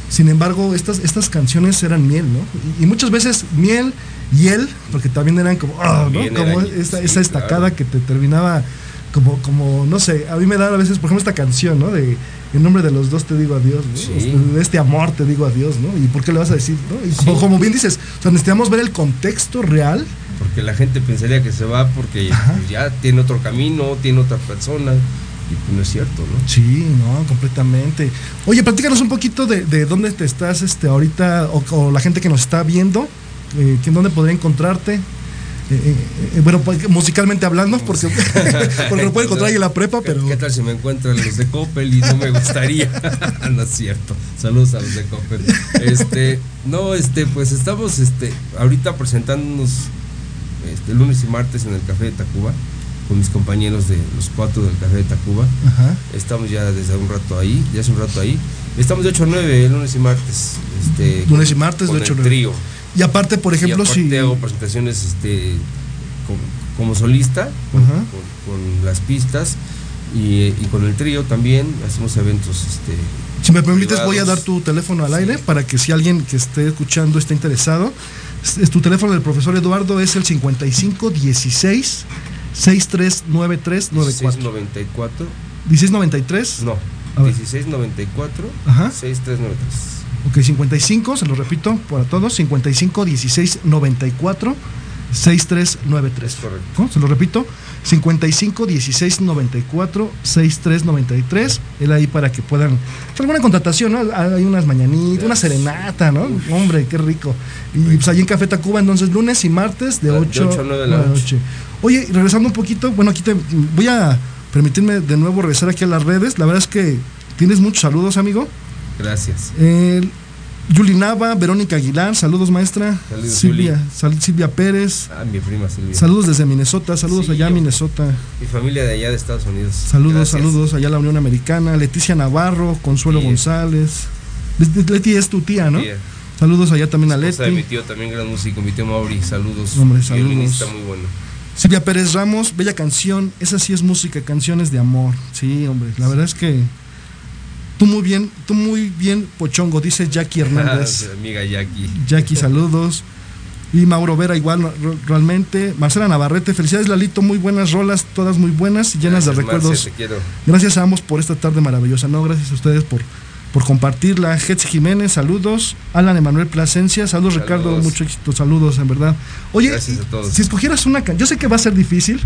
Sin embargo, estas, estas canciones eran miel, ¿no? Y, y muchas veces miel y él, porque también eran como, ¿no? También como eran- esta, sí, esa estacada claro. que te terminaba como, como, no sé, a mí me da a veces, por ejemplo, esta canción, ¿no? De en nombre de los dos te digo adiós, ¿no? Sí. Este, De este amor te digo adiós, ¿no? ¿Y por qué le vas a decir, no? Y como, como bien dices, o sea, necesitamos ver el contexto real. Porque la gente pensaría que se va porque pues, ya tiene otro camino, tiene otra persona. Y pues no es cierto, ¿no? Sí, no, completamente. Oye, platícanos un poquito de, de dónde te estás este, ahorita, o, o la gente que nos está viendo, eh, dónde podría encontrarte. Eh, eh, eh, bueno, pues, musicalmente hablando, porque, porque lo puede encontrar ahí en la prepa, pero. ¿Qué tal si me encuentran los de Coppel y no me gustaría? no es cierto. Saludos a los de Coppel. Este, no, este, pues estamos este, ahorita presentándonos este, lunes y martes en el Café de Tacuba con mis compañeros de los cuatro del Café de Tacuba. Ajá. Estamos ya desde un rato ahí, ya hace un rato ahí. Estamos de 8 a 9, lunes y martes. Este, Lunes y con- martes de con 8 a el 9. trío. Y aparte, por ejemplo, y aparte si. hago presentaciones este, como, como solista, con, Ajá. con- con las pistas y, y con el trío también hacemos eventos. Este, Si me permites, voy a dar tu teléfono al aire para que si alguien que esté escuchando está interesado, es, es tu teléfono del profesor Eduardo es el 55 16 6393 94 1694, 1693. no, A ver. 1694, Ajá. 6393. Ok, 55, se lo repito para todos, 55 16 94 6393. Correcto. ¿No? Se lo repito, 55 16 94 6393. Él ahí para que puedan. pues, alguna contratación, ¿no? Hay unas mañanitas, una serenata, ¿no? Hombre, qué rico. Y pues allí en Café Tacuba, entonces lunes y martes de De 8, ocho a nueve de la noche. Oye, regresando un poquito, bueno, aquí te voy a permitirme de nuevo regresar aquí a las redes. La verdad es que tienes muchos saludos, amigo. Gracias. Eh, Yuli Nava, Verónica Aguilar, saludos maestra. Saludos, Silvia. Sal- Silvia Pérez, Ah, mi prima Silvia. saludos desde Minnesota, saludos Sí, allá a. Minnesota. Mi familia de allá de Estados Unidos. Saludos, Gracias. saludos allá a la Unión Americana, Leticia Navarro, Consuelo Sí. González. Leti Leti es tu tía, ¿no? Tía. Saludos allá también a de mi Leti. tío, también gran músico, mi tío Mauri, saludos. Hombre, saludos. Violinista muy bueno. Silvia Pérez Ramos, bella canción, esa sí es música, canciones de amor. Sí, hombre, la verdad es que tú muy bien, tú muy bien, Pochongo, dice Jackie Hernández. Ah, amiga Jackie. Jackie, saludos. Y Mauro Vera, igual, realmente. Marcela Navarrete, felicidades, Lalito. Muy buenas rolas, todas muy buenas y llenas de Gracias, recuerdos. te quiero. Gracias a ambos por esta tarde maravillosa. No, gracias a ustedes por, por compartirla. Hetz Jiménez, saludos. Alan Emanuel Plasencia, saludos, Saludos. Ricardo. Mucho éxito, saludos, en verdad. Oye, si escogieras una canción, yo sé que va a ser difícil.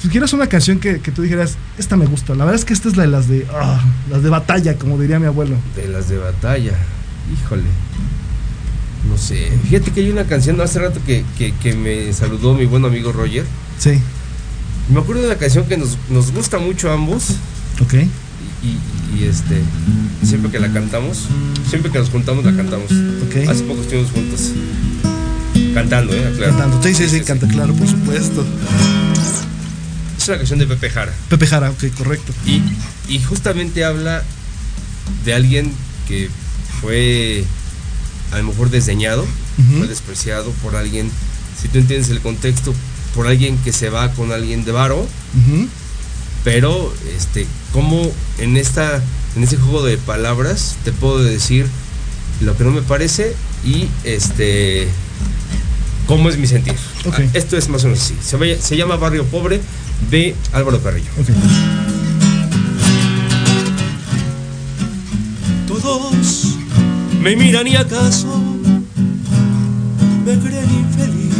Si escogieras una canción que, que tú dijeras, esta me gusta. La verdad es que esta es la de las de, ah, las de batalla, como diría mi abuelo. De las de batalla. Híjole. No sé. Fíjate que hay una canción hace rato que, que, que me saludó mi buen amigo Roger. Sí, me acuerdo de una canción que nos, nos gusta mucho a ambos. ok. Y, y- y, este. Siempre que la cantamos, siempre que nos juntamos la cantamos. Ok. Hace poco estuvimos juntos. Cantando, ¿eh? Claro. Cantando. Sí, sí, sí, canta, claro, por supuesto. Es una canción de Pepe Jara. Pepe Jara, ok, correcto. Y, y justamente habla de alguien que fue a lo mejor desdeñado, fue despreciado por alguien, si tú entiendes el contexto, por alguien que se va con alguien de varo, pero este, como en esta, en este juego de palabras te puedo decir lo que no me parece y este cómo es mi sentir. Ah, Esto es más o menos así. Se, vaya- se llama Barrio Pobre de Álvaro Carrillo. Todos me miran y acaso me creen infeliz.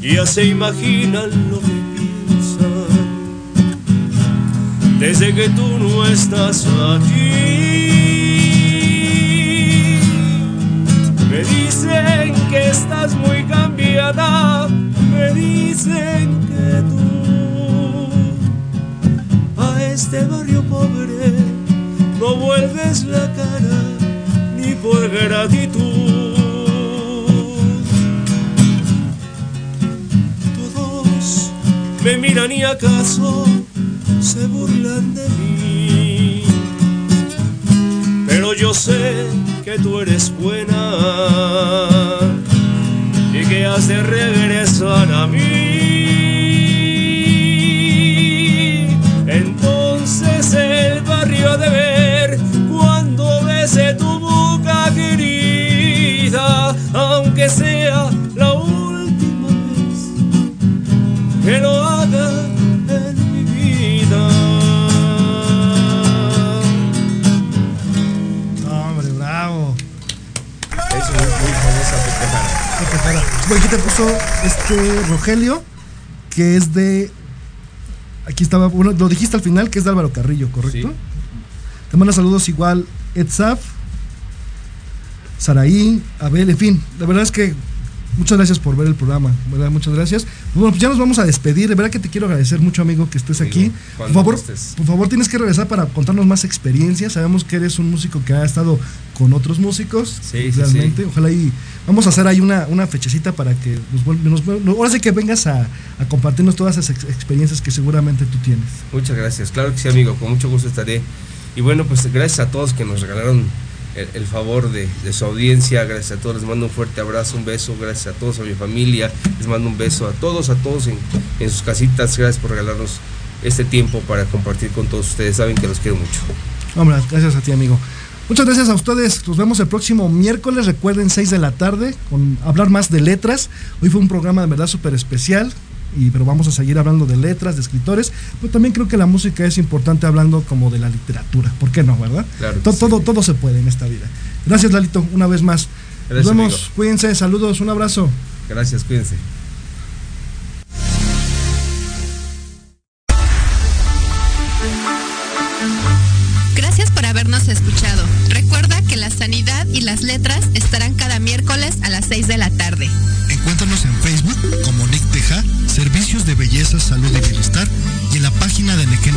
Ya se imaginan lo que piensan desde que tú no estás aquí. Me dicen que estás muy cambiada, me dicen que tú este barrio pobre no vuelves la cara ni por gratitud. Todos me miran y acaso se burlan de mí. Pero yo sé que tú eres buena has de regresar a mí. Entonces el barrio de aquí te puso este Rogelio, que es de. Aquí estaba, bueno, lo dijiste al final, que es de Álvaro Carrillo, ¿correcto? Sí. Te manda saludos igual Edsaf, Saraí, Abel, en fin. La verdad es que muchas gracias por ver el programa, ¿verdad? Muchas gracias. Bueno, pues ya nos vamos a despedir. De verdad que te quiero agradecer mucho, amigo, que estés aquí. Por favor, por favor, tienes que regresar para contarnos más experiencias. Sabemos que eres un músico que ha estado con otros músicos. Sí, sí, realmente. sí. Ojalá y vamos a hacer ahí una, una fechecita para que nos, nos ahora sí que vengas a, a compartirnos todas esas ex- experiencias que seguramente tú tienes. Muchas gracias, claro que sí amigo, con mucho gusto estaré. Y bueno, pues gracias a todos que nos regalaron el, favor de, su audiencia, gracias a todos, les mando un fuerte abrazo, un beso, gracias a todos, a mi familia, les mando un beso a todos, a todos en, en sus casitas, gracias por regalarnos este tiempo para compartir con todos ustedes, saben que los quiero mucho. Hombre, gracias a ti, amigo. Muchas gracias a ustedes. Nos vemos el próximo miércoles. Recuerden, 6 de la tarde, con hablar más de letras. Hoy fue un programa de verdad súper especial. Y, pero vamos a seguir hablando de letras, de escritores. Pero también creo que la música es importante hablando como de la literatura. ¿Por qué no, verdad? Claro sí. todo, todo se puede en esta vida. Gracias, Lalito, una vez más. Gracias, Nos vemos. amigo. Cuídense. Saludos. Un abrazo. Gracias, cuídense. Salud y Bienestar y en la página de Nequén